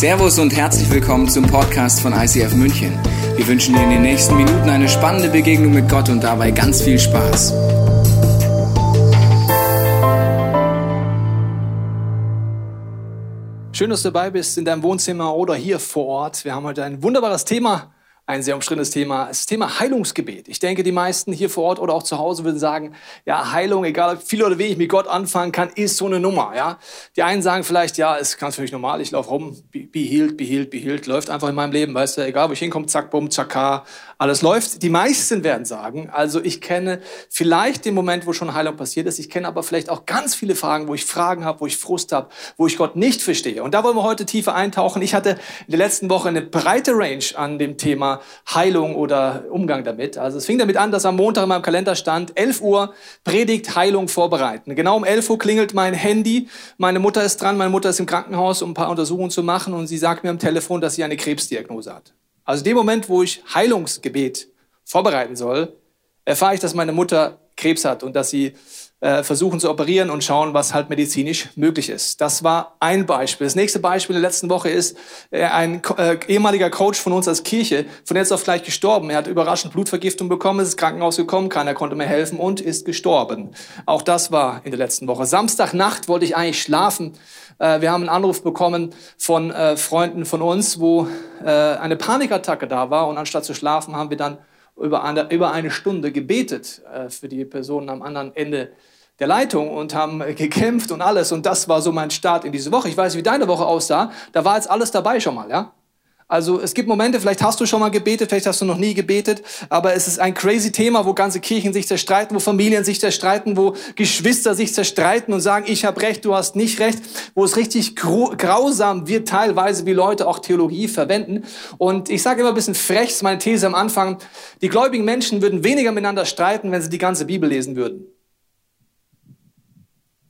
Servus und herzlich willkommen zum Podcast von ICF München. Wir wünschen dir in den nächsten Minuten eine spannende Begegnung mit Gott und dabei ganz viel Spaß. Schön, dass du dabei bist in deinem Wohnzimmer oder hier vor Ort. Wir haben heute ein wunderbares Thema ein sehr umstrittenes Thema, das Thema Heilungsgebet. Ich denke, die meisten hier vor Ort oder auch zu Hause würden sagen, ja, Heilung, egal viel oder wenig mit Gott anfangen kann, ist so eine Nummer. Ja? Die einen sagen vielleicht, ja, ist ganz für mich normal, ich laufe rum, be, be healed, be healed, be healed, läuft einfach in meinem Leben, weißt du, egal wo ich hinkomme, zack, bumm, zack, alles läuft. Die meisten werden sagen, also ich kenne vielleicht den Moment, wo schon Heilung passiert ist, ich kenne aber vielleicht auch ganz viele Fragen, wo ich Fragen habe, wo ich Frust habe, wo ich Gott nicht verstehe. Und da wollen wir heute tiefer eintauchen. Ich hatte in der letzten Woche eine breite Range an dem Thema Heilung oder Umgang damit. Also es fing damit an, dass am Montag in meinem Kalender stand, 11 Uhr Predigt Heilung vorbereiten. Genau um 11 Uhr klingelt mein Handy. Meine Mutter ist dran, meine Mutter ist im Krankenhaus, um ein paar Untersuchungen zu machen und sie sagt mir am Telefon, dass sie eine Krebsdiagnose hat. Also dem Moment, wo ich Heilungsgebet vorbereiten soll, erfahre ich, dass meine Mutter Krebs hat und dass sie äh, versuchen zu operieren und schauen, was halt medizinisch möglich ist. Das war ein Beispiel. Das nächste Beispiel in der letzten Woche ist äh, ein äh, ehemaliger Coach von uns als Kirche, von jetzt auf gleich gestorben. Er hat überraschend Blutvergiftung bekommen, ist ins Krankenhaus gekommen, keiner konnte mehr helfen und ist gestorben. Auch das war in der letzten Woche. Samstagnacht wollte ich eigentlich schlafen. Äh, wir haben einen Anruf bekommen von äh, Freunden von uns, wo äh, eine Panikattacke da war und anstatt zu schlafen haben wir dann über eine, über eine Stunde gebetet äh, für die Personen am anderen Ende der Leitung und haben gekämpft und alles. Und das war so mein Start in diese Woche. Ich weiß, wie deine Woche aussah. Da war jetzt alles dabei schon mal, ja? Also es gibt Momente, vielleicht hast du schon mal gebetet, vielleicht hast du noch nie gebetet, aber es ist ein crazy Thema, wo ganze Kirchen sich zerstreiten, wo Familien sich zerstreiten, wo Geschwister sich zerstreiten und sagen, ich habe recht, du hast nicht recht, wo es richtig grausam wird teilweise, wie Leute auch Theologie verwenden. Und ich sage immer ein bisschen frech, ist meine These am Anfang, die gläubigen Menschen würden weniger miteinander streiten, wenn sie die ganze Bibel lesen würden.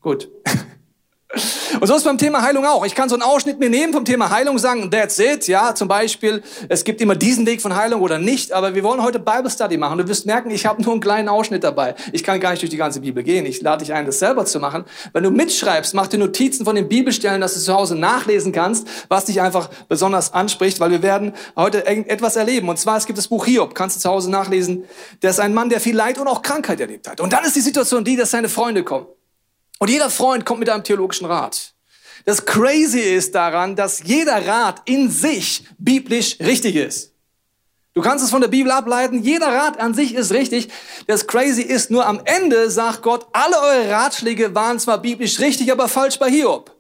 Gut. Und so ist beim Thema Heilung auch. Ich kann so einen Ausschnitt mir nehmen vom Thema Heilung, sagen, that's it. Ja, zum Beispiel, es gibt immer diesen Weg von Heilung oder nicht. Aber wir wollen heute Bible Study machen. Du wirst merken, ich habe nur einen kleinen Ausschnitt dabei. Ich kann gar nicht durch die ganze Bibel gehen. Ich lade dich ein, das selber zu machen. Wenn du mitschreibst, mach dir Notizen von den Bibelstellen, dass du zu Hause nachlesen kannst, was dich einfach besonders anspricht, weil wir werden heute etwas erleben. Und zwar, es gibt das Buch Hiob, kannst du zu Hause nachlesen. Der ist ein Mann, der viel Leid und auch Krankheit erlebt hat. Und dann ist die Situation die, dass seine Freunde kommen. Und jeder Freund kommt mit einem theologischen Rat. Das Crazy ist daran, dass jeder Rat in sich biblisch richtig ist. Du kannst es von der Bibel ableiten, jeder Rat an sich ist richtig. Das Crazy ist nur am Ende, sagt Gott, alle eure Ratschläge waren zwar biblisch richtig, aber falsch bei Hiob.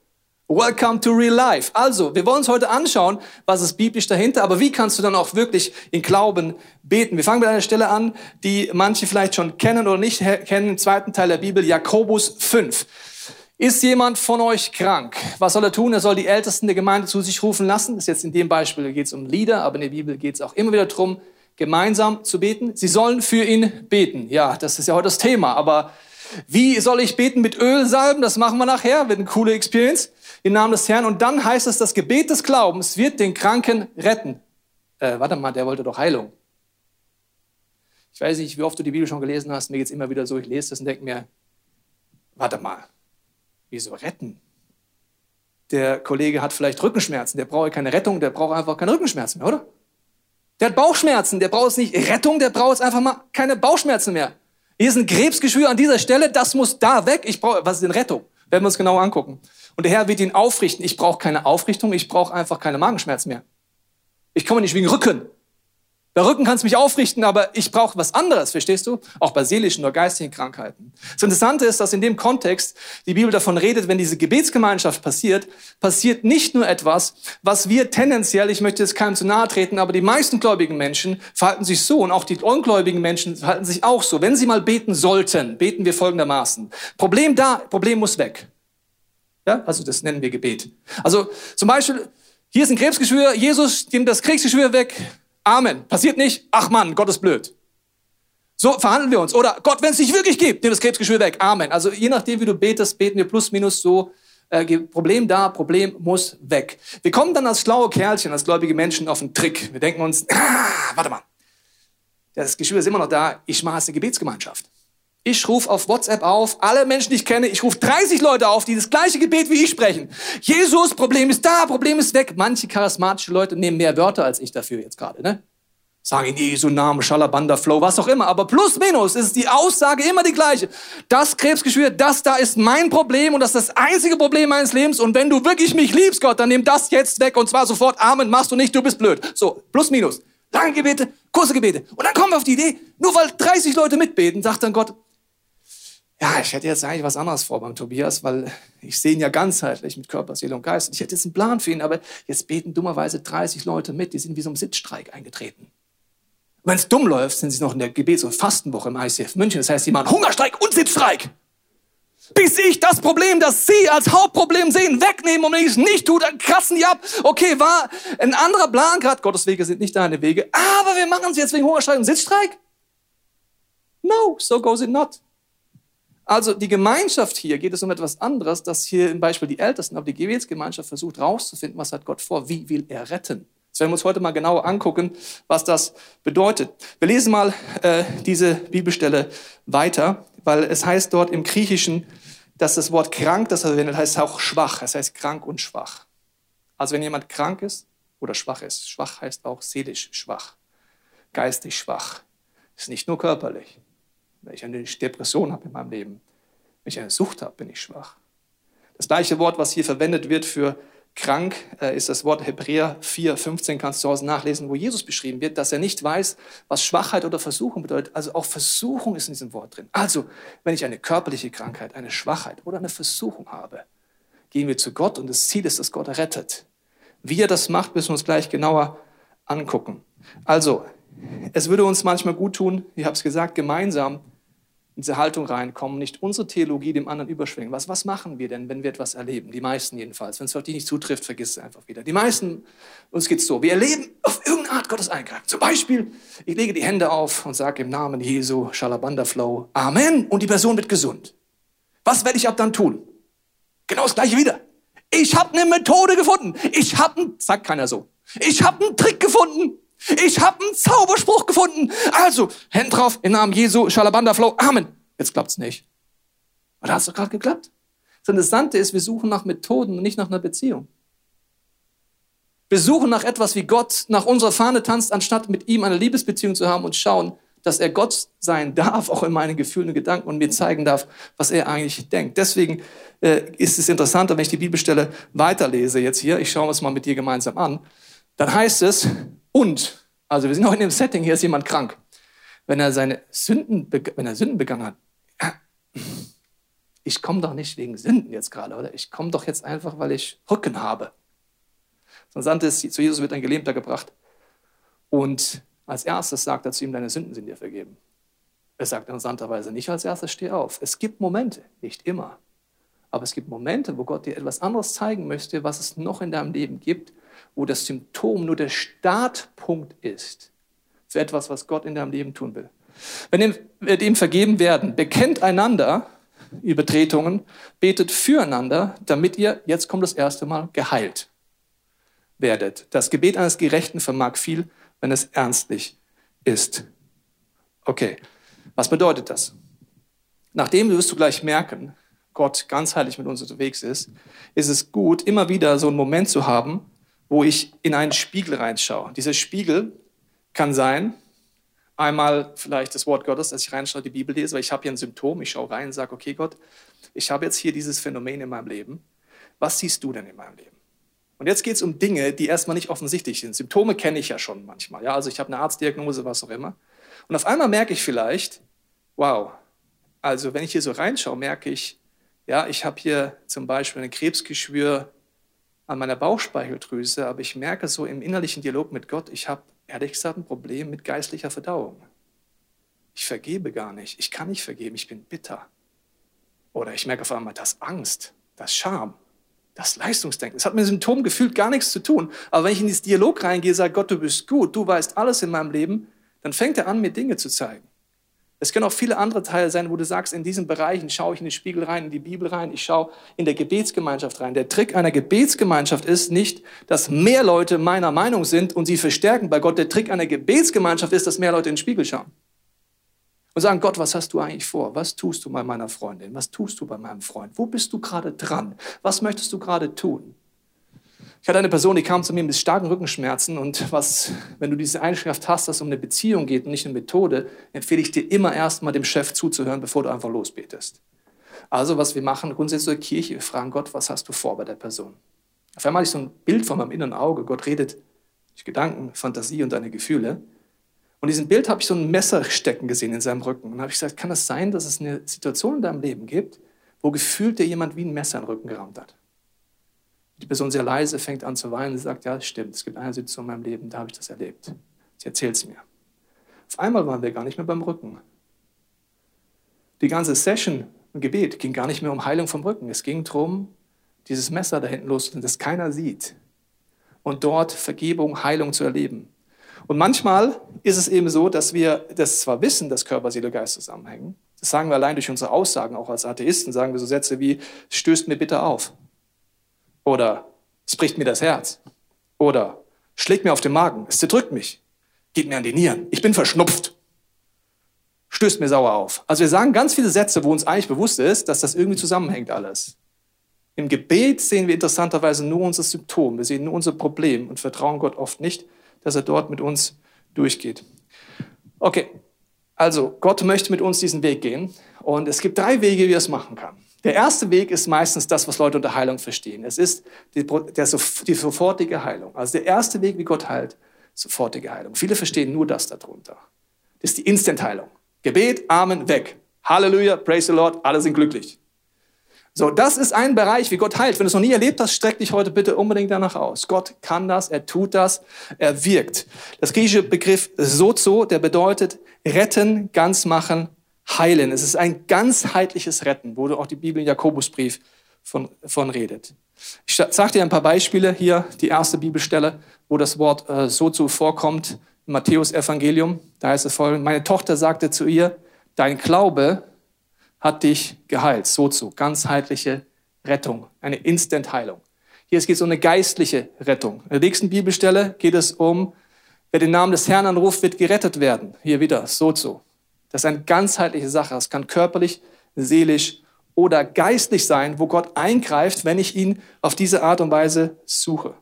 Welcome to real life. Also, wir wollen uns heute anschauen, was ist biblisch dahinter, aber wie kannst du dann auch wirklich in Glauben beten? Wir fangen mit einer Stelle an, die manche vielleicht schon kennen oder nicht kennen, im zweiten Teil der Bibel, Jakobus 5. Ist jemand von euch krank? Was soll er tun? Er soll die Ältesten der Gemeinde zu sich rufen lassen. Das ist jetzt in dem Beispiel geht es um Lieder, aber in der Bibel geht es auch immer wieder darum, gemeinsam zu beten. Sie sollen für ihn beten. Ja, das ist ja heute das Thema. Aber wie soll ich beten mit Öl salben? Das machen wir nachher. Wird eine coole Experience im Namen des Herrn. Und dann heißt es, das Gebet des Glaubens wird den Kranken retten. Äh, warte mal, der wollte doch Heilung. Ich weiß nicht, wie oft du die Bibel schon gelesen hast. Mir geht es immer wieder so, ich lese das und denke mir, warte mal, wieso retten? Der Kollege hat vielleicht Rückenschmerzen, der braucht keine Rettung, der braucht einfach keine Rückenschmerzen mehr, oder? Der hat Bauchschmerzen, der braucht nicht Rettung, der braucht einfach mal keine Bauchschmerzen mehr. Hier ist ein Krebsgeschwür an dieser Stelle, das muss da weg. Ich brauche, was ist denn Rettung? Werden wir uns genau angucken. Und der Herr wird ihn aufrichten. Ich brauche keine Aufrichtung, ich brauche einfach keine Magenschmerzen mehr. Ich komme nicht wegen Rücken. Bei Rücken kannst mich aufrichten, aber ich brauche was anderes, verstehst du? Auch bei seelischen oder geistigen Krankheiten. Das Interessante ist, dass in dem Kontext die Bibel davon redet, wenn diese Gebetsgemeinschaft passiert, passiert nicht nur etwas, was wir tendenziell, ich möchte jetzt keinem zu nahe treten, aber die meisten gläubigen Menschen verhalten sich so und auch die ungläubigen Menschen verhalten sich auch so. Wenn sie mal beten sollten, beten wir folgendermaßen. Problem da, Problem muss weg. Ja, also das nennen wir Gebet. Also zum Beispiel, hier ist ein Krebsgeschwür, Jesus nimmt das Krebsgeschwür weg. Amen. Passiert nicht. Ach Mann, Gott ist blöd. So verhandeln wir uns. Oder Gott, wenn es dich wirklich gibt, nimm das Krebsgeschwür weg. Amen. Also je nachdem, wie du betest, beten wir plus minus so. Äh, Problem da, Problem muss weg. Wir kommen dann als schlaue Kerlchen, als gläubige Menschen auf einen Trick. Wir denken uns, ah, warte mal, das Geschwür ist immer noch da, ich mache es eine Gebetsgemeinschaft. Ich rufe auf WhatsApp auf, alle Menschen, die ich kenne, ich rufe 30 Leute auf, die das gleiche Gebet wie ich sprechen. Jesus, Problem ist da, Problem ist weg. Manche charismatische Leute nehmen mehr Wörter als ich dafür jetzt gerade, ne? Sagen in Jesu Namen, Schalabanda, Flow, was auch immer. Aber plus minus ist die Aussage immer die gleiche. Das Krebsgeschwür, das da ist mein Problem und das ist das einzige Problem meines Lebens. Und wenn du wirklich mich liebst, Gott, dann nimm das jetzt weg und zwar sofort. Amen, machst du nicht, du bist blöd. So, plus minus. Lange Gebete, kurze Gebete. Und dann kommen wir auf die Idee, nur weil 30 Leute mitbeten, sagt dann Gott, ja, ich hätte jetzt eigentlich was anderes vor beim Tobias, weil ich sehe ihn ja ganzheitlich mit Körper, Seele und Geist. Ich hätte jetzt einen Plan für ihn, aber jetzt beten dummerweise 30 Leute mit, die sind wie so ein Sitzstreik eingetreten. Wenn es dumm läuft, sind sie noch in der Gebets- und Fastenwoche im ICF München. Das heißt, sie machen Hungerstreik und Sitzstreik. Bis ich das Problem, das Sie als Hauptproblem sehen, wegnehmen und wenn ich es nicht tue, dann kratzen die ab. Okay, war ein anderer Plan gerade. Gottes Wege sind nicht deine Wege. Aber wir machen es jetzt wegen Hungerstreik und Sitzstreik? No, so goes it not. Also die Gemeinschaft hier geht es um etwas anderes, dass hier im Beispiel die Ältesten, aber die Gebetsgemeinschaft versucht herauszufinden, was hat Gott vor, wie will er retten. Das werden wir uns heute mal genauer angucken, was das bedeutet. Wir lesen mal äh, diese Bibelstelle weiter, weil es heißt dort im Griechischen, dass das Wort krank, das er verwendet, heißt auch schwach. Das heißt krank und schwach. Also wenn jemand krank ist oder schwach ist, schwach heißt auch seelisch schwach, geistig schwach. Ist nicht nur körperlich. Wenn ich eine Depression habe in meinem Leben, wenn ich eine Sucht habe, bin ich schwach. Das gleiche Wort, was hier verwendet wird für krank, äh, ist das Wort Hebräer 4, 15, kannst du zu Hause nachlesen, wo Jesus beschrieben wird, dass er nicht weiß, was Schwachheit oder Versuchung bedeutet. Also auch Versuchung ist in diesem Wort drin. Also, wenn ich eine körperliche Krankheit, eine Schwachheit oder eine Versuchung habe, gehen wir zu Gott und das Ziel ist, dass Gott rettet. Wie er das macht, müssen wir uns gleich genauer angucken. Also, es würde uns manchmal gut tun, ich habe es gesagt, gemeinsam in diese Haltung reinkommen, nicht unsere Theologie dem anderen überschwingen. Was, was machen wir denn, wenn wir etwas erleben? Die meisten jedenfalls. Wenn es auf die nicht zutrifft, vergiss es einfach wieder. Die meisten, uns geht es so, wir erleben auf irgendeine Art Gottes Eingreifen. Zum Beispiel, ich lege die Hände auf und sage im Namen Jesu, Shalabanda Flow, Amen, und die Person wird gesund. Was werde ich ab dann tun? Genau das gleiche wieder. Ich habe eine Methode gefunden. Ich habe, einen, sagt keiner so, ich habe einen Trick gefunden. Ich habe einen Zauberspruch gefunden. Also, Hände drauf, im Namen Jesu, Schalabanda Flow, Amen. Jetzt klappt's nicht. Oder hat es doch gerade geklappt? Das Interessante ist, wir suchen nach Methoden und nicht nach einer Beziehung. Wir suchen nach etwas, wie Gott nach unserer Fahne tanzt, anstatt mit ihm eine Liebesbeziehung zu haben und schauen, dass er Gott sein darf, auch in meinen Gefühlen und Gedanken und mir zeigen darf, was er eigentlich denkt. Deswegen äh, ist es interessanter, wenn ich die Bibelstelle weiterlese jetzt hier. Ich schaue es mal mit dir gemeinsam an. Dann heißt es, und, also wir sind auch in dem Setting, hier ist jemand krank. Wenn er seine Sünden, wenn er Sünden begangen hat, ich komme doch nicht wegen Sünden jetzt gerade, oder? Ich komme doch jetzt einfach, weil ich Rücken habe. Dann sandte es, zu Jesus wird ein Gelähmter gebracht. Und als erstes sagt er zu ihm, deine Sünden sind dir vergeben. Er sagt interessanterweise nicht als erstes, steh auf. Es gibt Momente, nicht immer, aber es gibt Momente, wo Gott dir etwas anderes zeigen möchte, was es noch in deinem Leben gibt, wo das Symptom nur der Startpunkt ist für etwas, was Gott in deinem Leben tun will. Wenn wir dem vergeben werden, bekennt einander Übertretungen, betet füreinander, damit ihr, jetzt kommt das erste Mal, geheilt werdet. Das Gebet eines Gerechten vermag viel, wenn es ernstlich ist. Okay, was bedeutet das? Nachdem wirst du gleich merken, Gott ganzheitlich mit uns unterwegs ist, ist es gut, immer wieder so einen Moment zu haben, wo ich in einen Spiegel reinschaue. Dieser Spiegel kann sein, einmal vielleicht das Wort Gottes, dass ich reinschaue, die Bibel lese, weil ich habe hier ein Symptom, ich schaue rein und sage, okay Gott, ich habe jetzt hier dieses Phänomen in meinem Leben. Was siehst du denn in meinem Leben? Und jetzt geht es um Dinge, die erstmal nicht offensichtlich sind. Symptome kenne ich ja schon manchmal. Ja? Also ich habe eine Arztdiagnose, was auch immer. Und auf einmal merke ich vielleicht, wow, also wenn ich hier so reinschaue, merke ich, ja, ich habe hier zum Beispiel ein Krebsgeschwür an meiner Bauchspeicheldrüse, aber ich merke so im innerlichen Dialog mit Gott, ich habe ehrlich gesagt ein Problem mit geistlicher Verdauung. Ich vergebe gar nicht, ich kann nicht vergeben, ich bin bitter. Oder ich merke auf einmal, das Angst, das Scham, das Leistungsdenken. Es hat mit dem gefühlt gar nichts zu tun. Aber wenn ich in dieses Dialog reingehe, sage Gott, du bist gut, du weißt alles in meinem Leben, dann fängt er an, mir Dinge zu zeigen. Es können auch viele andere Teile sein, wo du sagst, in diesen Bereichen schaue ich in den Spiegel rein, in die Bibel rein, ich schaue in der Gebetsgemeinschaft rein. Der Trick einer Gebetsgemeinschaft ist nicht, dass mehr Leute meiner Meinung sind und sie verstärken bei Gott. Der Trick einer Gebetsgemeinschaft ist, dass mehr Leute in den Spiegel schauen. Und sagen, Gott, was hast du eigentlich vor? Was tust du bei meiner Freundin? Was tust du bei meinem Freund? Wo bist du gerade dran? Was möchtest du gerade tun? Ich hatte eine Person, die kam zu mir mit starken Rückenschmerzen und was, wenn du diese Eigenschaft hast, dass es um eine Beziehung geht und nicht eine Methode, empfehle ich dir immer erstmal dem Chef zuzuhören, bevor du einfach losbetest. Also was wir machen, grundsätzlich der Kirche, wir fragen Gott, was hast du vor bei der Person? Auf einmal habe ich so ein Bild von meinem inneren Auge. Gott redet durch Gedanken, Fantasie und deine Gefühle. Und in diesem Bild habe ich so ein Messer stecken gesehen in seinem Rücken. Und dann habe ich gesagt, kann es das sein, dass es eine Situation in deinem Leben gibt, wo gefühlt dir jemand wie ein Messer in den Rücken gerammt hat? Die Person sehr leise fängt an zu weinen und sagt, ja, stimmt, es gibt eine Situation in meinem Leben, da habe ich das erlebt. Sie erzählt es mir. Auf einmal waren wir gar nicht mehr beim Rücken. Die ganze Session im Gebet ging gar nicht mehr um Heilung vom Rücken. Es ging darum, dieses Messer da hinten los, das keiner sieht. Und dort Vergebung, Heilung zu erleben. Und manchmal ist es eben so, dass wir das zwar wissen, dass Körper, Seele, Geist zusammenhängen. Das sagen wir allein durch unsere Aussagen, auch als Atheisten sagen wir so Sätze wie, stößt mir bitte auf. Oder es bricht mir das Herz. Oder schlägt mir auf den Magen, es zerdrückt mich, geht mir an die Nieren, ich bin verschnupft, stößt mir sauer auf. Also wir sagen ganz viele Sätze, wo uns eigentlich bewusst ist, dass das irgendwie zusammenhängt alles. Im Gebet sehen wir interessanterweise nur unser Symptom, wir sehen nur unser Problem und vertrauen Gott oft nicht, dass er dort mit uns durchgeht. Okay, also Gott möchte mit uns diesen Weg gehen und es gibt drei Wege, wie er es machen kann. Der erste Weg ist meistens das, was Leute unter Heilung verstehen. Es ist die, der, die sofortige Heilung. Also der erste Weg, wie Gott heilt, sofortige Heilung. Viele verstehen nur das darunter. Das ist die Instant-Heilung. Gebet, Amen, weg. Halleluja, praise the Lord, alle sind glücklich. So, das ist ein Bereich, wie Gott heilt. Wenn du es noch nie erlebt hast, streck dich heute bitte unbedingt danach aus. Gott kann das, er tut das, er wirkt. Das griechische Begriff sozo, der bedeutet retten, ganz machen, heilen. Es ist ein ganzheitliches Retten, wo auch die Bibel im Jakobusbrief von, von redet. Ich sage dir ein paar Beispiele hier, die erste Bibelstelle, wo das Wort äh, sozo vorkommt, im Matthäus Evangelium. Da heißt es folgendes, meine Tochter sagte zu ihr, dein Glaube hat dich geheilt. So zu, ganzheitliche Rettung, eine Instant-Heilung. Hier geht es um eine geistliche Rettung. In der nächsten Bibelstelle geht es um, wer den Namen des Herrn anruft, wird gerettet werden. Hier wieder, so zu. Das ist eine ganzheitliche Sache. Es kann körperlich, seelisch oder geistlich sein, wo Gott eingreift, wenn ich ihn auf diese Art und Weise suche.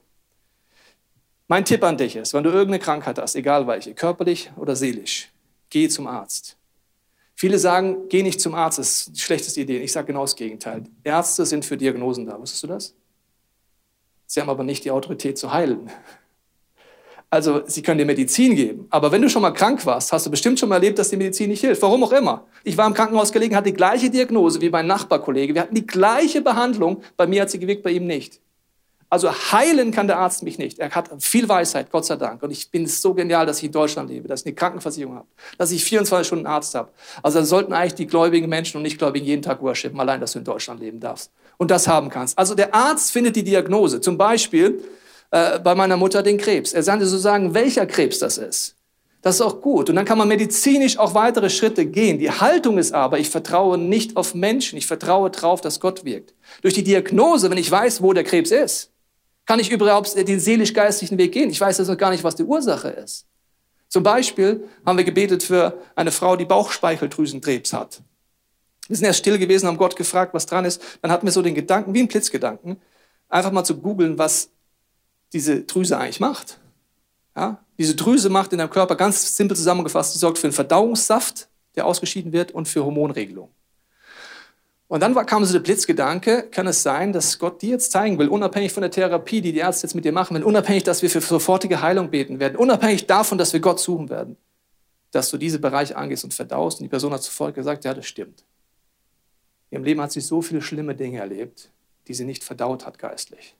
Mein Tipp an dich ist, wenn du irgendeine Krankheit hast, egal welche, körperlich oder seelisch, geh zum Arzt. Viele sagen, geh nicht zum Arzt, das ist die schlechteste Idee. Ich sage genau das Gegenteil. Ärzte sind für Diagnosen da. Wusstest du das? Sie haben aber nicht die Autorität zu heilen. Also sie können dir Medizin geben. Aber wenn du schon mal krank warst, hast du bestimmt schon mal erlebt, dass die Medizin nicht hilft. Warum auch immer. Ich war im Krankenhaus gelegen, hatte die gleiche Diagnose wie mein Nachbarkollege. Wir hatten die gleiche Behandlung. Bei mir hat sie gewirkt, bei ihm nicht. Also heilen kann der Arzt mich nicht. Er hat viel Weisheit, Gott sei Dank. Und ich bin so genial, dass ich in Deutschland lebe, dass ich eine Krankenversicherung habe, dass ich 24 Stunden Arzt habe. Also dann sollten eigentlich die gläubigen Menschen und Nichtgläubigen jeden Tag worshipen, allein, dass du in Deutschland leben darfst und das haben kannst. Also der Arzt findet die Diagnose. Zum Beispiel äh, bei meiner Mutter den Krebs. Er sagte sozusagen, welcher Krebs das ist. Das ist auch gut. Und dann kann man medizinisch auch weitere Schritte gehen. Die Haltung ist aber, ich vertraue nicht auf Menschen. Ich vertraue darauf, dass Gott wirkt. Durch die Diagnose, wenn ich weiß, wo der Krebs ist, kann ich überhaupt den seelisch-geistlichen Weg gehen? Ich weiß jetzt noch gar nicht, was die Ursache ist. Zum Beispiel haben wir gebetet für eine Frau, die Bauchspeicheldrüsenkrebs hat. Wir sind erst still gewesen, haben Gott gefragt, was dran ist. Dann hatten wir so den Gedanken, wie ein Blitzgedanken, einfach mal zu googeln, was diese Drüse eigentlich macht. Ja? Diese Drüse macht in deinem Körper ganz simpel zusammengefasst, die sorgt für einen Verdauungssaft, der ausgeschieden wird und für Hormonregelung. Und dann kam so der Blitzgedanke, kann es sein, dass Gott dir jetzt zeigen will, unabhängig von der Therapie, die die Ärzte jetzt mit dir machen, unabhängig, dass wir für sofortige Heilung beten werden, unabhängig davon, dass wir Gott suchen werden, dass du diese Bereiche angehst und verdaust. Und die Person hat sofort gesagt, ja, das stimmt. In ihrem Leben hat sie so viele schlimme Dinge erlebt, die sie nicht verdaut hat geistlich.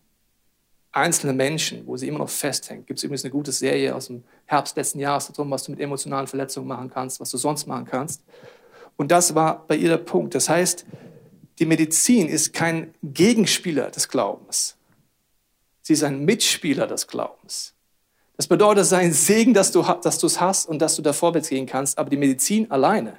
Einzelne Menschen, wo sie immer noch festhängt. Gibt es übrigens eine gute Serie aus dem Herbst letzten Jahres darum, was du mit emotionalen Verletzungen machen kannst, was du sonst machen kannst. Und das war bei ihr der Punkt. Das heißt, die Medizin ist kein Gegenspieler des Glaubens. Sie ist ein Mitspieler des Glaubens. Das bedeutet, es ist ein Segen, dass du, es hast und dass du da vorwärts gehen kannst. Aber die Medizin alleine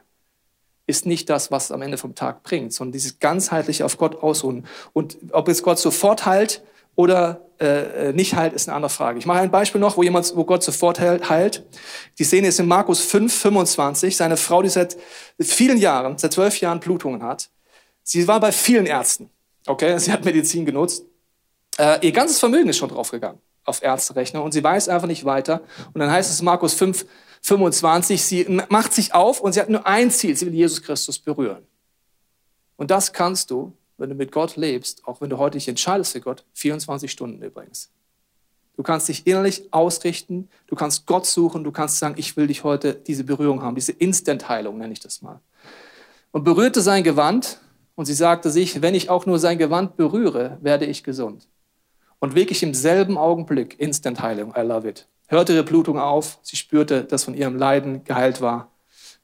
ist nicht das, was am Ende vom Tag bringt, sondern dieses ganzheitliche auf Gott ausruhen. Und ob es Gott sofort heilt oder äh, nicht heilt, ist eine andere Frage. Ich mache ein Beispiel noch, wo jemand, wo Gott sofort heilt. Die Szene ist in Markus 5, 25. Seine Frau, die seit vielen Jahren, seit zwölf Jahren Blutungen hat. Sie war bei vielen Ärzten. Okay, sie hat Medizin genutzt. Äh, ihr ganzes Vermögen ist schon draufgegangen auf Ärzterechnung und sie weiß einfach nicht weiter. Und dann heißt es Markus 5, 25, sie macht sich auf und sie hat nur ein Ziel, sie will Jesus Christus berühren. Und das kannst du, wenn du mit Gott lebst, auch wenn du heute dich entscheidest für Gott, 24 Stunden übrigens. Du kannst dich innerlich ausrichten, du kannst Gott suchen, du kannst sagen, ich will dich heute diese Berührung haben, diese Instant-Heilung nenne ich das mal. Und berührte sein Gewand und sie sagte sich, wenn ich auch nur sein Gewand berühre, werde ich gesund. Und wirklich im selben Augenblick Instant-Heilung, I love it. Hörte ihre Blutung auf, sie spürte, dass von ihrem Leiden geheilt war.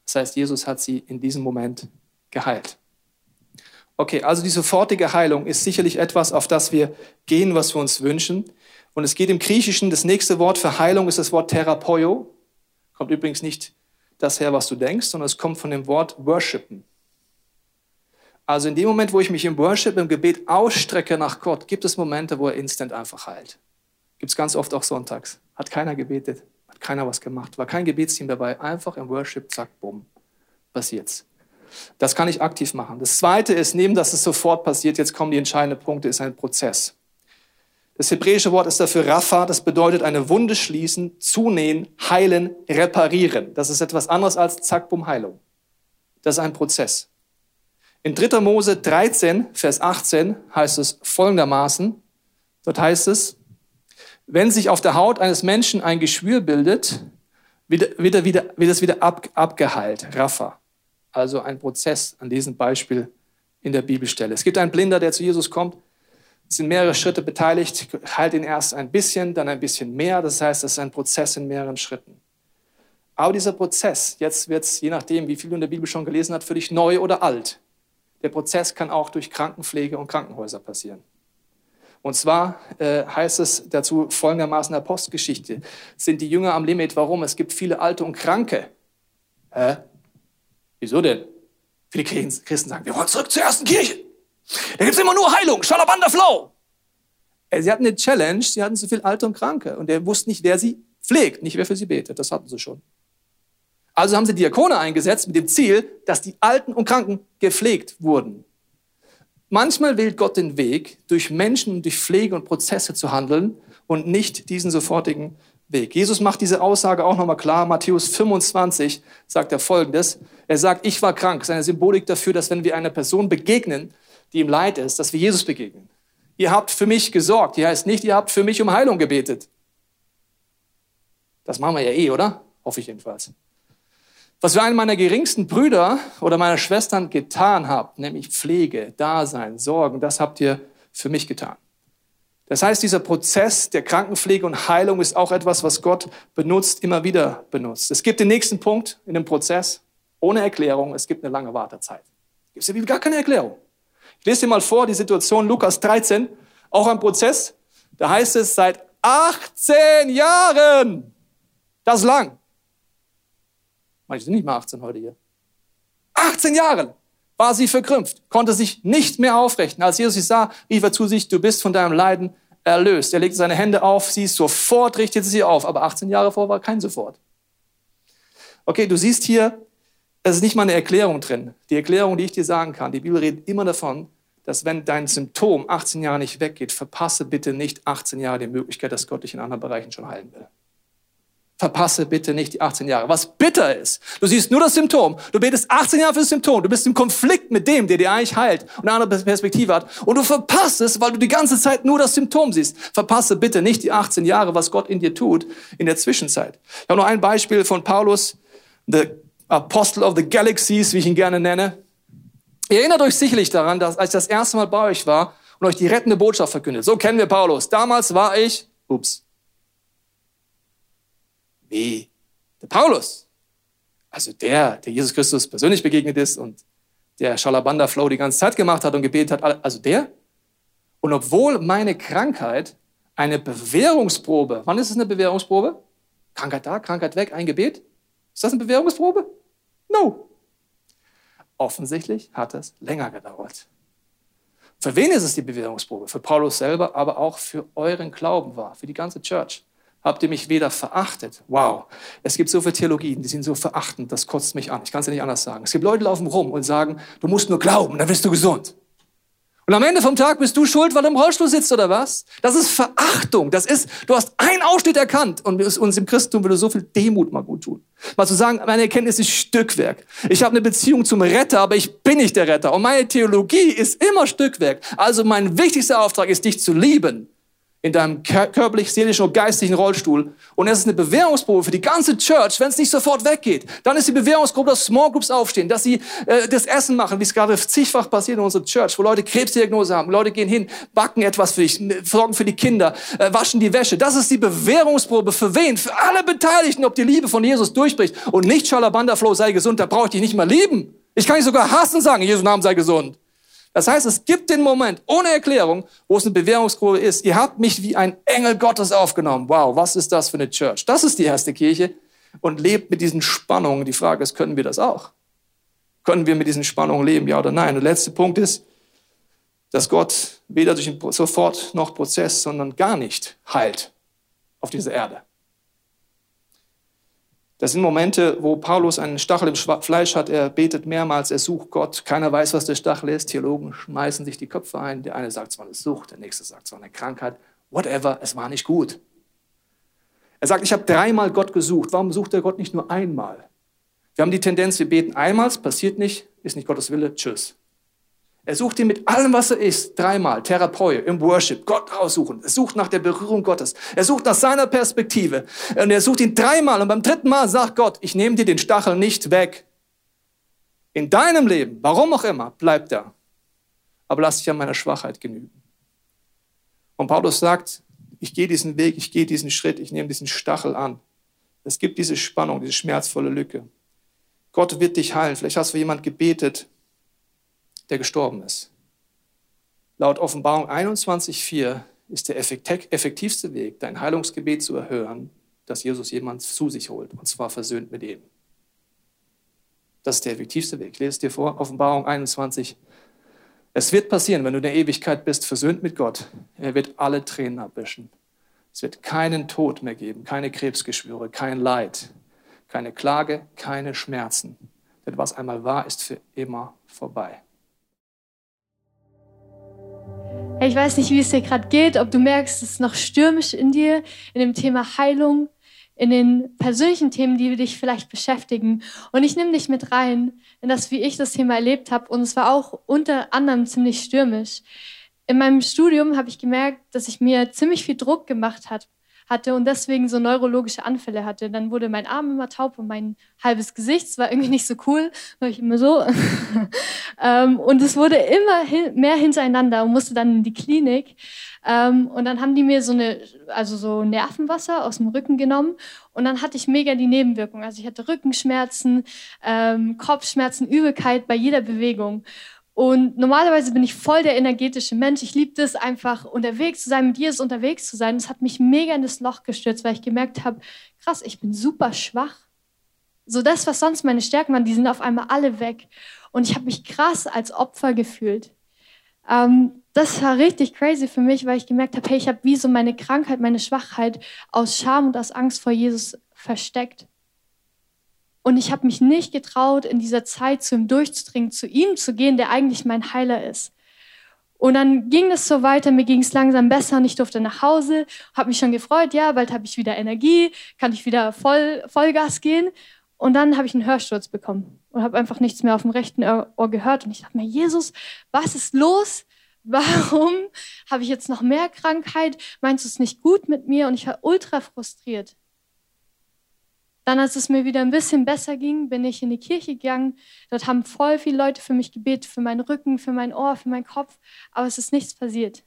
Das heißt, Jesus hat sie in diesem Moment geheilt. Okay, also die sofortige Heilung ist sicherlich etwas, auf das wir gehen, was wir uns wünschen. Und es geht im Griechischen, das nächste Wort für Heilung ist das Wort Therapeio. Kommt übrigens nicht das her, was du denkst, sondern es kommt von dem Wort worshipen. Also in dem Moment, wo ich mich im Worship, im Gebet ausstrecke nach Gott, gibt es Momente, wo er instant einfach heilt. Gibt es ganz oft auch sonntags. Hat keiner gebetet, hat keiner was gemacht, war kein Gebetsteam dabei. Einfach im Worship, zack, bumm, passiert's. Das kann ich aktiv machen. Das Zweite ist, neben dass es sofort passiert, jetzt kommen die entscheidenden Punkte, ist ein Prozess. Das hebräische Wort ist dafür Rapha, das bedeutet eine Wunde schließen, zunähen, heilen, reparieren. Das ist etwas anderes als zack, bumm, Heilung. Das ist ein Prozess. In 3. Mose 13, Vers 18 heißt es folgendermaßen, dort heißt es, wenn sich auf der Haut eines Menschen ein Geschwür bildet, wird, wird, wieder, wird es wieder ab, abgeheilt, Rapha also ein Prozess an diesem Beispiel in der Bibelstelle. Es gibt einen Blinder, der zu Jesus kommt. Sind mehrere Schritte beteiligt. Halt ihn erst ein bisschen, dann ein bisschen mehr. Das heißt, es ist ein Prozess in mehreren Schritten. Aber dieser Prozess, jetzt wird es, je nachdem, wie viel du in der Bibel schon gelesen hast, für dich neu oder alt. Der Prozess kann auch durch Krankenpflege und Krankenhäuser passieren. Und zwar äh, heißt es dazu folgendermaßen in der Postgeschichte, sind die Jünger am Limit. Warum? Es gibt viele Alte und Kranke. Hä? Wieso denn? Viele Christen sagen, wir wollen zurück zur ersten Kirche. Da gibt es immer nur Heilung, Schalabanda Flow. Sie hatten eine Challenge, sie hatten zu viel Alte und Kranke und er wusste nicht, wer sie pflegt, nicht wer für sie betet. Das hatten sie schon. Also haben sie Diakone eingesetzt mit dem Ziel, dass die Alten und Kranken gepflegt wurden. Manchmal wählt Gott den Weg, durch Menschen, durch Pflege und Prozesse zu handeln und nicht diesen sofortigen Weg. Jesus macht diese Aussage auch nochmal klar. Matthäus 25 sagt er folgendes. Er sagt, ich war krank. Das ist eine Symbolik dafür, dass wenn wir einer Person begegnen, die im Leid ist, dass wir Jesus begegnen. Ihr habt für mich gesorgt. Hier heißt nicht, ihr habt für mich um Heilung gebetet. Das machen wir ja eh, oder? Hoffe ich jedenfalls. Was wir einen meiner geringsten Brüder oder meiner Schwestern getan habt, nämlich Pflege, Dasein, Sorgen, das habt ihr für mich getan. Das heißt, dieser Prozess der Krankenpflege und Heilung ist auch etwas, was Gott benutzt, immer wieder benutzt. Es gibt den nächsten Punkt in dem Prozess, ohne Erklärung, es gibt eine lange Wartezeit. Gibt es ja gar keine Erklärung. Ich lese dir mal vor, die Situation Lukas 13, auch ein Prozess. Da heißt es, seit 18 Jahren, das lang. Manche sind nicht mal 18 heute hier. 18 Jahren war sie verkrümpft, konnte sich nicht mehr aufrichten. Als Jesus sie sah, rief er zu sich, du bist von deinem Leiden erlöst. Er legte seine Hände auf, sie sofort richtete sie auf. Aber 18 Jahre vor war kein sofort. Okay, du siehst hier, es ist nicht mal eine Erklärung drin. Die Erklärung, die ich dir sagen kann, die Bibel redet immer davon, dass wenn dein Symptom 18 Jahre nicht weggeht, verpasse bitte nicht 18 Jahre die Möglichkeit, dass Gott dich in anderen Bereichen schon heilen will. Verpasse bitte nicht die 18 Jahre. Was bitter ist, du siehst nur das Symptom. Du betest 18 Jahre für das Symptom. Du bist im Konflikt mit dem, der dir eigentlich heilt und eine andere Perspektive hat. Und du verpasst es, weil du die ganze Zeit nur das Symptom siehst. Verpasse bitte nicht die 18 Jahre, was Gott in dir tut in der Zwischenzeit. Ich habe noch ein Beispiel von Paulus, the Apostle of the Galaxies, wie ich ihn gerne nenne. Ihr erinnert euch sicherlich daran, dass als ich das erste Mal bei euch war und euch die rettende Botschaft verkündet. So kennen wir Paulus. Damals war ich, ups, wie der Paulus. Also der, der Jesus Christus persönlich begegnet ist und der Schalabanda-Flow die ganze Zeit gemacht hat und gebetet hat. Also der. Und obwohl meine Krankheit eine Bewährungsprobe, wann ist es eine Bewährungsprobe? Krankheit da, Krankheit weg, ein Gebet? Ist das eine Bewährungsprobe? No. Offensichtlich hat es länger gedauert. Für wen ist es die Bewährungsprobe? Für Paulus selber, aber auch für euren Glauben war, für die ganze Church. Habt ihr mich weder verachtet? Wow. Es gibt so viele Theologien, die sind so verachtend, das kotzt mich an. Ich kann es ja nicht anders sagen. Es gibt Leute, die laufen rum und sagen, du musst nur glauben, dann wirst du gesund. Und am Ende vom Tag bist du schuld, weil du im Rollstuhl sitzt oder was? Das ist Verachtung. Das ist, du hast einen Ausschnitt erkannt und uns im Christentum würde so viel Demut mal gut tun. Mal zu sagen, meine Erkenntnis ist Stückwerk. Ich habe eine Beziehung zum Retter, aber ich bin nicht der Retter. Und meine Theologie ist immer Stückwerk. Also mein wichtigster Auftrag ist, dich zu lieben in deinem körperlich, seelischen und geistlichen Rollstuhl. Und es ist eine Bewährungsprobe für die ganze Church, wenn es nicht sofort weggeht. Dann ist die Bewährungsprobe, dass Small Groups aufstehen, dass sie äh, das Essen machen, wie es gerade zigfach passiert in unserer Church, wo Leute Krebsdiagnose haben. Leute gehen hin, backen etwas für dich, sorgen für die Kinder, äh, waschen die Wäsche. Das ist die Bewährungsprobe für wen? Für alle Beteiligten, ob die Liebe von Jesus durchbricht. Und nicht Schalabanda Flow sei gesund, da brauche ich dich nicht mal lieben. Ich kann dich sogar hassen sagen, Jesu Namen sei gesund. Das heißt, es gibt den Moment ohne Erklärung, wo es eine Bewährungskurve ist. Ihr habt mich wie ein Engel Gottes aufgenommen. Wow, was ist das für eine Church? Das ist die erste Kirche und lebt mit diesen Spannungen. Die Frage ist, können wir das auch? Können wir mit diesen Spannungen leben, ja oder nein? Der letzte Punkt ist, dass Gott weder durch den Sofort noch Prozess, sondern gar nicht heilt auf dieser Erde. Das sind Momente, wo Paulus einen Stachel im Fleisch hat. Er betet mehrmals, er sucht Gott. Keiner weiß, was der Stachel ist. Theologen schmeißen sich die Köpfe ein. Der eine sagt, es war eine Sucht, der nächste sagt, es war eine Krankheit. Whatever, es war nicht gut. Er sagt, ich habe dreimal Gott gesucht. Warum sucht er Gott nicht nur einmal? Wir haben die Tendenz, wir beten einmal, es passiert nicht, ist nicht Gottes Wille, tschüss. Er sucht ihn mit allem, was er ist, dreimal, Therapeut, im Worship, Gott raussuchen. Er sucht nach der Berührung Gottes. Er sucht nach seiner Perspektive. Und er sucht ihn dreimal. Und beim dritten Mal sagt Gott, ich nehme dir den Stachel nicht weg. In deinem Leben, warum auch immer, bleibt er. Aber lass dich an meiner Schwachheit genügen. Und Paulus sagt, ich gehe diesen Weg, ich gehe diesen Schritt, ich nehme diesen Stachel an. Es gibt diese Spannung, diese schmerzvolle Lücke. Gott wird dich heilen. Vielleicht hast du jemand gebetet, der gestorben ist. Laut Offenbarung 21.4 ist der effektivste Weg, dein Heilungsgebet zu erhören, dass Jesus jemand zu sich holt, und zwar versöhnt mit ihm. Das ist der effektivste Weg. Es dir vor, Offenbarung 21. Es wird passieren, wenn du in der Ewigkeit bist, versöhnt mit Gott. Er wird alle Tränen abwischen. Es wird keinen Tod mehr geben, keine Krebsgeschwüre, kein Leid, keine Klage, keine Schmerzen. Denn was einmal war, ist für immer vorbei. Ich weiß nicht, wie es dir gerade geht, ob du merkst, es ist noch stürmisch in dir, in dem Thema Heilung, in den persönlichen Themen, die dich vielleicht beschäftigen. Und ich nehme dich mit rein in das, wie ich das Thema erlebt habe. Und es war auch unter anderem ziemlich stürmisch. In meinem Studium habe ich gemerkt, dass ich mir ziemlich viel Druck gemacht hat, hatte und deswegen so neurologische Anfälle hatte. Dann wurde mein Arm immer taub und mein halbes Gesicht. Das war irgendwie nicht so cool, war ich immer so. ähm, und es wurde immer hin mehr hintereinander und musste dann in die Klinik. Ähm, und dann haben die mir so eine, also so Nervenwasser aus dem Rücken genommen und dann hatte ich mega die Nebenwirkung. Also ich hatte Rückenschmerzen, ähm, Kopfschmerzen, Übelkeit bei jeder Bewegung. Und normalerweise bin ich voll der energetische Mensch. Ich liebe es einfach, unterwegs zu sein, mit Jesus unterwegs zu sein. Das hat mich mega in das Loch gestürzt, weil ich gemerkt habe, krass, ich bin super schwach. So das, was sonst meine Stärken waren, die sind auf einmal alle weg. Und ich habe mich krass als Opfer gefühlt. Ähm, das war richtig crazy für mich, weil ich gemerkt habe, hey, ich habe wie so meine Krankheit, meine Schwachheit aus Scham und aus Angst vor Jesus versteckt. Und ich habe mich nicht getraut, in dieser Zeit zu ihm durchzudringen, zu ihm zu gehen, der eigentlich mein Heiler ist. Und dann ging es so weiter, mir ging es langsam besser und ich durfte nach Hause, habe mich schon gefreut, ja, bald habe ich wieder Energie, kann ich wieder voll, Vollgas gehen. Und dann habe ich einen Hörsturz bekommen und habe einfach nichts mehr auf dem rechten Ohr gehört. Und ich dachte mir, Jesus, was ist los? Warum habe ich jetzt noch mehr Krankheit? Meinst du es nicht gut mit mir? Und ich war ultra frustriert. Dann, als es mir wieder ein bisschen besser ging, bin ich in die Kirche gegangen. Dort haben voll viele Leute für mich gebetet, für meinen Rücken, für mein Ohr, für meinen Kopf. Aber es ist nichts passiert.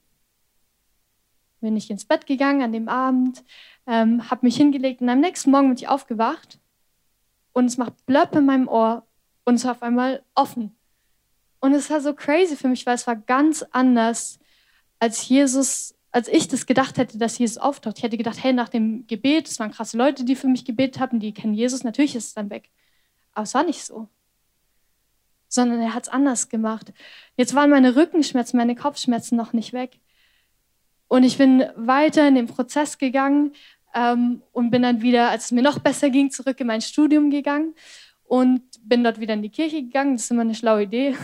Bin ich ins Bett gegangen an dem Abend, ähm, habe mich hingelegt und am nächsten Morgen bin ich aufgewacht und es macht Blöpp in meinem Ohr und es war auf einmal offen. Und es war so crazy für mich, weil es war ganz anders, als Jesus als ich das gedacht hätte, dass Jesus auftaucht, ich hätte gedacht, hey, nach dem Gebet, es waren krasse Leute, die für mich gebetet haben, die kennen Jesus, natürlich ist es dann weg. Aber es war nicht so. sondern er hat es anders gemacht. Jetzt waren meine Rückenschmerzen, meine Kopfschmerzen noch nicht weg. Und ich bin weiter in den Prozess gegangen ähm, und bin dann wieder, als es mir noch besser ging, zurück in mein Studium gegangen und bin dort wieder in die Kirche gegangen. Das ist immer eine schlaue Idee.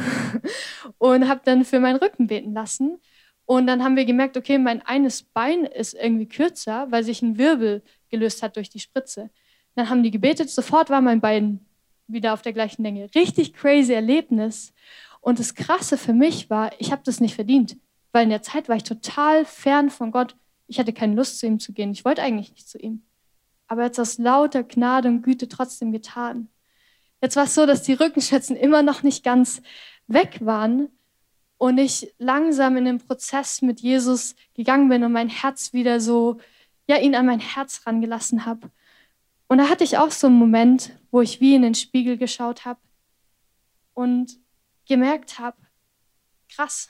und habe dann für meinen Rücken beten lassen. Und dann haben wir gemerkt, okay, mein eines Bein ist irgendwie kürzer, weil sich ein Wirbel gelöst hat durch die Spritze. Dann haben die gebetet, sofort war mein Bein wieder auf der gleichen Länge. Richtig crazy Erlebnis. Und das Krasse für mich war, ich habe das nicht verdient, weil in der Zeit war ich total fern von Gott. Ich hatte keine Lust, zu ihm zu gehen. Ich wollte eigentlich nicht zu ihm. Aber er hat es aus lauter Gnade und Güte trotzdem getan. Jetzt war es so, dass die Rückenschmerzen immer noch nicht ganz weg waren und ich langsam in den Prozess mit Jesus gegangen bin und mein Herz wieder so, ja, ihn an mein Herz rangelassen habe. Und da hatte ich auch so einen Moment, wo ich wie in den Spiegel geschaut habe und gemerkt habe, krass,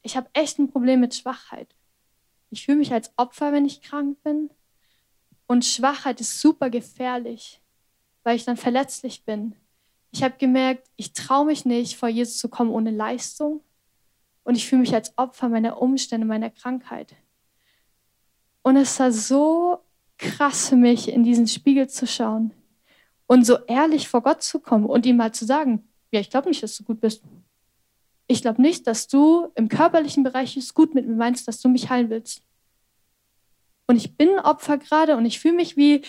ich habe echt ein Problem mit Schwachheit. Ich fühle mich als Opfer, wenn ich krank bin. Und Schwachheit ist super gefährlich, weil ich dann verletzlich bin. Ich habe gemerkt, ich traue mich nicht, vor Jesus zu kommen ohne Leistung. Und ich fühle mich als Opfer meiner Umstände, meiner Krankheit. Und es war so krass für mich, in diesen Spiegel zu schauen und so ehrlich vor Gott zu kommen und ihm mal zu sagen, ja, ich glaube nicht, dass du gut bist. Ich glaube nicht, dass du im körperlichen Bereich es gut mit mir meinst, dass du mich heilen willst. Und ich bin Opfer gerade und ich fühle mich wie,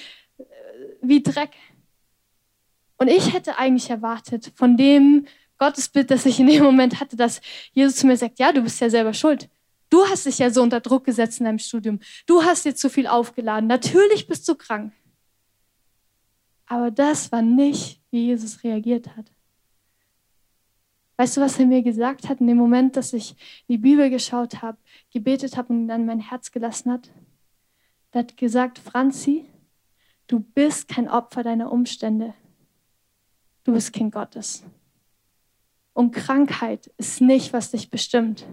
wie Dreck. Und ich hätte eigentlich erwartet von dem Gottesbild, das ich in dem Moment hatte, dass Jesus zu mir sagt, ja, du bist ja selber schuld. Du hast dich ja so unter Druck gesetzt in deinem Studium. Du hast dir zu viel aufgeladen. Natürlich bist du krank. Aber das war nicht, wie Jesus reagiert hat. Weißt du, was er mir gesagt hat in dem Moment, dass ich in die Bibel geschaut habe, gebetet habe und dann mein Herz gelassen hat? Er hat gesagt, Franzi, du bist kein Opfer deiner Umstände. Du bist Kind Gottes. Und Krankheit ist nicht, was dich bestimmt.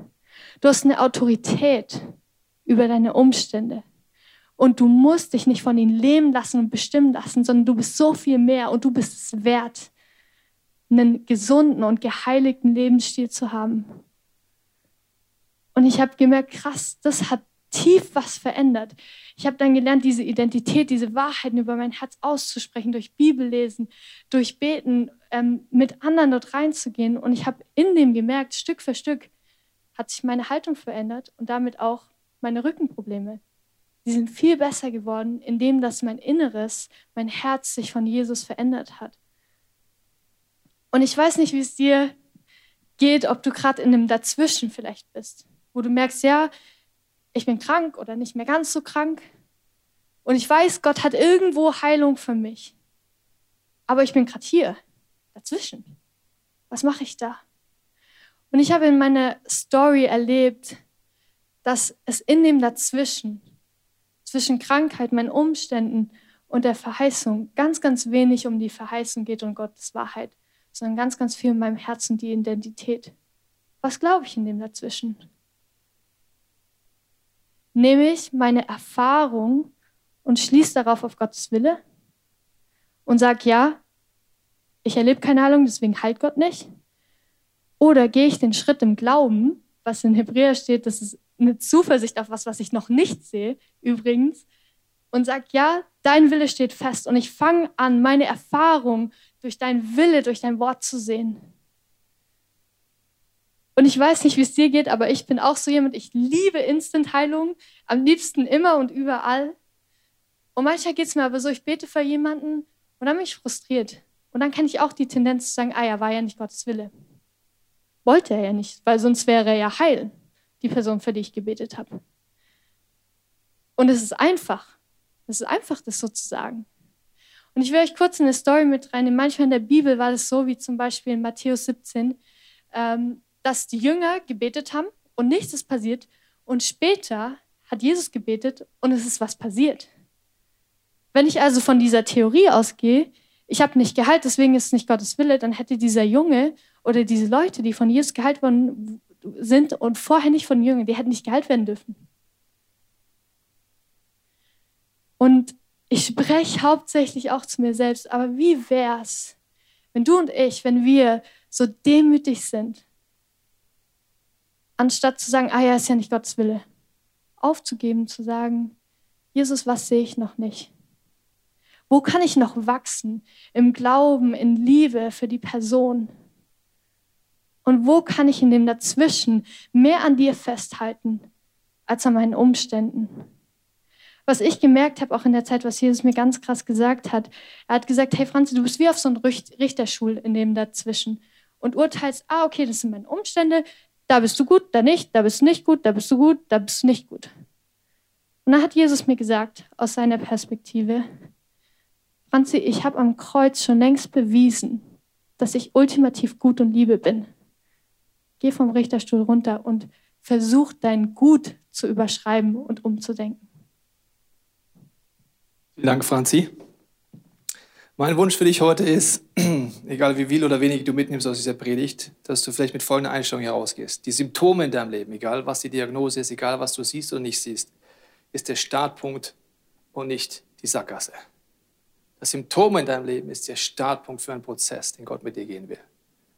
Du hast eine Autorität über deine Umstände. Und du musst dich nicht von ihnen leben lassen und bestimmen lassen, sondern du bist so viel mehr und du bist es wert, einen gesunden und geheiligten Lebensstil zu haben. Und ich habe gemerkt, krass, das hat tief was verändert. Ich habe dann gelernt, diese Identität, diese Wahrheiten über mein Herz auszusprechen, durch Bibellesen, durch Beten, ähm, mit anderen dort reinzugehen. Und ich habe in dem gemerkt, Stück für Stück hat sich meine Haltung verändert und damit auch meine Rückenprobleme. Die sind viel besser geworden, indem dass mein Inneres, mein Herz sich von Jesus verändert hat. Und ich weiß nicht, wie es dir geht, ob du gerade in einem Dazwischen vielleicht bist, wo du merkst, ja, ich bin krank oder nicht mehr ganz so krank. Und ich weiß, Gott hat irgendwo Heilung für mich. Aber ich bin gerade hier, dazwischen. Was mache ich da? Und ich habe in meiner Story erlebt, dass es in dem Dazwischen, zwischen Krankheit, meinen Umständen und der Verheißung, ganz, ganz wenig um die Verheißung geht und Gottes Wahrheit, sondern ganz, ganz viel in meinem Herzen die Identität. Was glaube ich in dem Dazwischen? Nehme ich meine Erfahrung und schließe darauf auf Gottes Wille und sage, ja, ich erlebe keine Heilung, deswegen heilt Gott nicht? Oder gehe ich den Schritt im Glauben, was in Hebräer steht, das ist eine Zuversicht auf was, was ich noch nicht sehe, übrigens, und sage, ja, dein Wille steht fest und ich fange an, meine Erfahrung durch dein Wille, durch dein Wort zu sehen. Und ich weiß nicht, wie es dir geht, aber ich bin auch so jemand, ich liebe Instant-Heilung, am liebsten immer und überall. Und manchmal geht es mir aber so, ich bete für jemanden und dann bin ich frustriert. Und dann kann ich auch die Tendenz zu sagen, ah ja, war ja nicht Gottes Wille. Wollte er ja nicht, weil sonst wäre er ja heil, die Person, für die ich gebetet habe. Und es ist einfach. Es ist einfach, das so zu sagen. Und ich will euch kurz eine Story mit reinnehmen. Manchmal in der Bibel war das so, wie zum Beispiel in Matthäus 17, ähm, dass die Jünger gebetet haben und nichts ist passiert. Und später hat Jesus gebetet und es ist was passiert. Wenn ich also von dieser Theorie ausgehe, ich habe nicht geheilt, deswegen ist es nicht Gottes Wille, dann hätte dieser Junge oder diese Leute, die von Jesus geheilt worden sind und vorher nicht von Jüngern, die hätten nicht geheilt werden dürfen. Und ich spreche hauptsächlich auch zu mir selbst, aber wie wär's, wenn du und ich, wenn wir so demütig sind, anstatt zu sagen, ah ja, ist ja nicht Gottes Wille, aufzugeben, zu sagen, Jesus, was sehe ich noch nicht? Wo kann ich noch wachsen im Glauben, in Liebe für die Person? Und wo kann ich in dem Dazwischen mehr an dir festhalten als an meinen Umständen? Was ich gemerkt habe, auch in der Zeit, was Jesus mir ganz krass gesagt hat, er hat gesagt, hey Franzi, du bist wie auf so einem Richterschul in dem Dazwischen und urteilst, ah, okay, das sind meine Umstände, da bist du gut, da nicht, da bist du nicht gut, da bist du gut, da bist du nicht gut. Und dann hat Jesus mir gesagt, aus seiner Perspektive, Franzi, ich habe am Kreuz schon längst bewiesen, dass ich ultimativ gut und Liebe bin. Geh vom Richterstuhl runter und versuch dein Gut zu überschreiben und umzudenken. Vielen Dank, Franzi. Mein Wunsch für dich heute ist, egal wie viel oder wenig du mitnimmst aus dieser Predigt, dass du vielleicht mit folgender Einstellung hier rausgehst. Die Symptome in deinem Leben, egal was die Diagnose ist, egal was du siehst oder nicht siehst, ist der Startpunkt und nicht die Sackgasse. Das Symptom in deinem Leben ist der Startpunkt für einen Prozess, den Gott mit dir gehen will.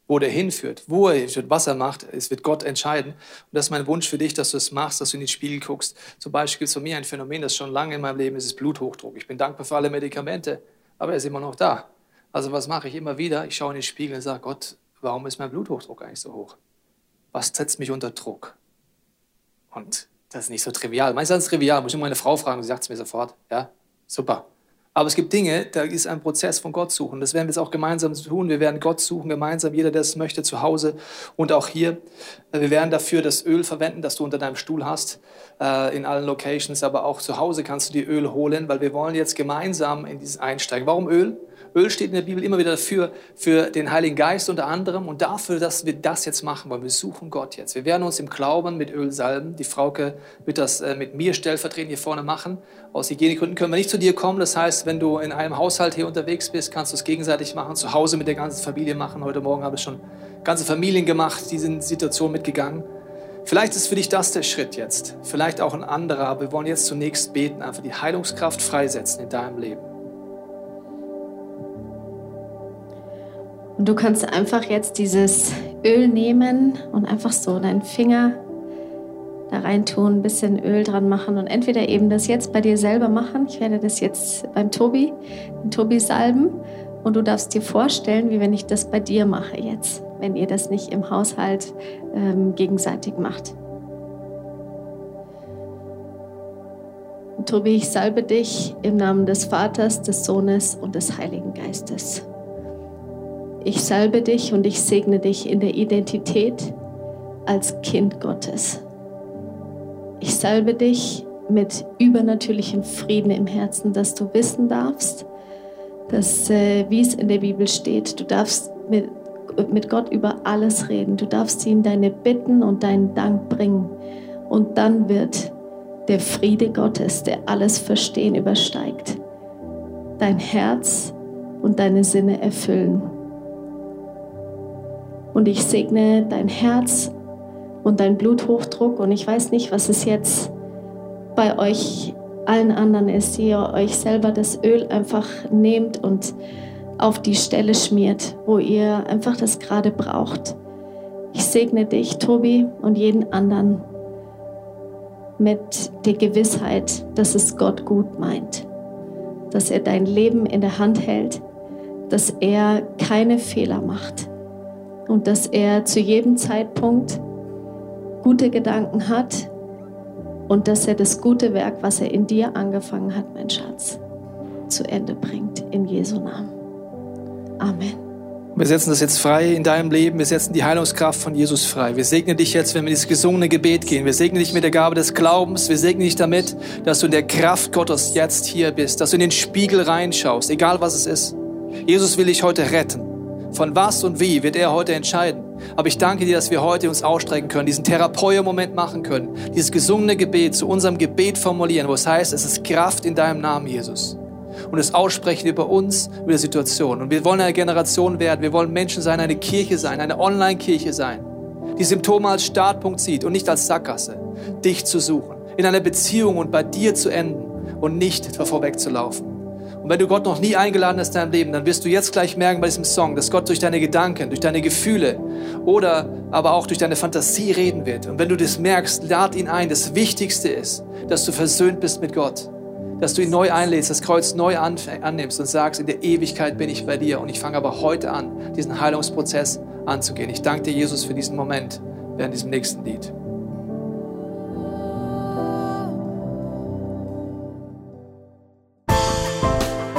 Wo der hinführt, wo er hinführt, was er macht, es wird Gott entscheiden. Und das ist mein Wunsch für dich, dass du es machst, dass du in den Spiegel guckst. Zum Beispiel ist von mir ein Phänomen, das schon lange in meinem Leben ist, ist Bluthochdruck. Ich bin dankbar für alle Medikamente, aber er ist immer noch da. Also was mache ich immer wieder? Ich schaue in den Spiegel und sage, Gott, warum ist mein Bluthochdruck eigentlich so hoch? Was setzt mich unter Druck? Und das ist nicht so trivial. Meistens trivial, muss ich meine Frau fragen, sie sagt es mir sofort. Ja, super. Aber es gibt Dinge, da ist ein Prozess von Gott suchen. Das werden wir jetzt auch gemeinsam tun. Wir werden Gott suchen, gemeinsam, jeder, der es möchte, zu Hause und auch hier. Wir werden dafür das Öl verwenden, das du unter deinem Stuhl hast, äh, in allen Locations, aber auch zu Hause kannst du dir Öl holen, weil wir wollen jetzt gemeinsam in dieses einsteigen. Warum Öl? Öl steht in der Bibel immer wieder dafür, für den Heiligen Geist unter anderem und dafür, dass wir das jetzt machen wollen. Wir suchen Gott jetzt. Wir werden uns im Glauben mit Öl salben. Die Frauke wird das äh, mit mir stellvertretend hier vorne machen. Aus Hygienegründen können wir nicht zu dir kommen. Das heißt, wenn du in einem Haushalt hier unterwegs bist, kannst du es gegenseitig machen, zu Hause mit der ganzen Familie machen. Heute Morgen habe ich schon ganze Familien gemacht, die sind in Situation mitgegangen. Vielleicht ist für dich das der Schritt jetzt, vielleicht auch ein anderer, aber wir wollen jetzt zunächst beten, einfach die Heilungskraft freisetzen in deinem Leben. Und du kannst einfach jetzt dieses Öl nehmen und einfach so deinen Finger da rein tun, ein bisschen Öl dran machen und entweder eben das jetzt bei dir selber machen. Ich werde das jetzt beim Tobi, den Tobi salben und du darfst dir vorstellen, wie wenn ich das bei dir mache jetzt, wenn ihr das nicht im Haushalt ähm, gegenseitig macht. Und Tobi, ich salbe dich im Namen des Vaters, des Sohnes und des Heiligen Geistes. Ich salbe dich und ich segne dich in der Identität als Kind Gottes. Ich salbe dich mit übernatürlichem Frieden im Herzen, dass du wissen darfst, dass, äh, wie es in der Bibel steht, du darfst mit, mit Gott über alles reden. Du darfst ihm deine Bitten und deinen Dank bringen. Und dann wird der Friede Gottes, der alles Verstehen übersteigt, dein Herz und deine Sinne erfüllen. Und ich segne dein Herz und dein Bluthochdruck. Und ich weiß nicht, was es jetzt bei euch allen anderen ist, die ihr euch selber das Öl einfach nehmt und auf die Stelle schmiert, wo ihr einfach das gerade braucht. Ich segne dich, Tobi, und jeden anderen mit der Gewissheit, dass es Gott gut meint, dass er dein Leben in der Hand hält, dass er keine Fehler macht und dass er zu jedem Zeitpunkt gute Gedanken hat und dass er das gute Werk, was er in dir angefangen hat, mein Schatz, zu Ende bringt. In Jesu Namen. Amen. Wir setzen das jetzt frei in deinem Leben. Wir setzen die Heilungskraft von Jesus frei. Wir segnen dich jetzt, wenn wir dieses gesungene Gebet gehen. Wir segnen dich mit der Gabe des Glaubens. Wir segnen dich damit, dass du in der Kraft Gottes jetzt hier bist, dass du in den Spiegel reinschaust, egal was es ist. Jesus will dich heute retten. Von was und wie wird er heute entscheiden. Aber ich danke dir, dass wir heute uns ausstrecken können, diesen Therapeut-Moment machen können, dieses gesungene Gebet zu unserem Gebet formulieren, wo es heißt, es ist Kraft in deinem Namen, Jesus. Und es aussprechen über uns, über die Situation. Und wir wollen eine Generation werden, wir wollen Menschen sein, eine Kirche sein, eine Online-Kirche sein, die Symptome als Startpunkt sieht und nicht als Sackgasse, dich zu suchen, in einer Beziehung und bei dir zu enden und nicht vorweg zu laufen. Und wenn du Gott noch nie eingeladen hast in deinem Leben, dann wirst du jetzt gleich merken bei diesem Song, dass Gott durch deine Gedanken, durch deine Gefühle oder aber auch durch deine Fantasie reden wird. Und wenn du das merkst, lad ihn ein. Das Wichtigste ist, dass du versöhnt bist mit Gott. Dass du ihn neu einlädst, das Kreuz neu annimmst und sagst, in der Ewigkeit bin ich bei dir. Und ich fange aber heute an, diesen Heilungsprozess anzugehen. Ich danke dir, Jesus, für diesen Moment während diesem nächsten Lied.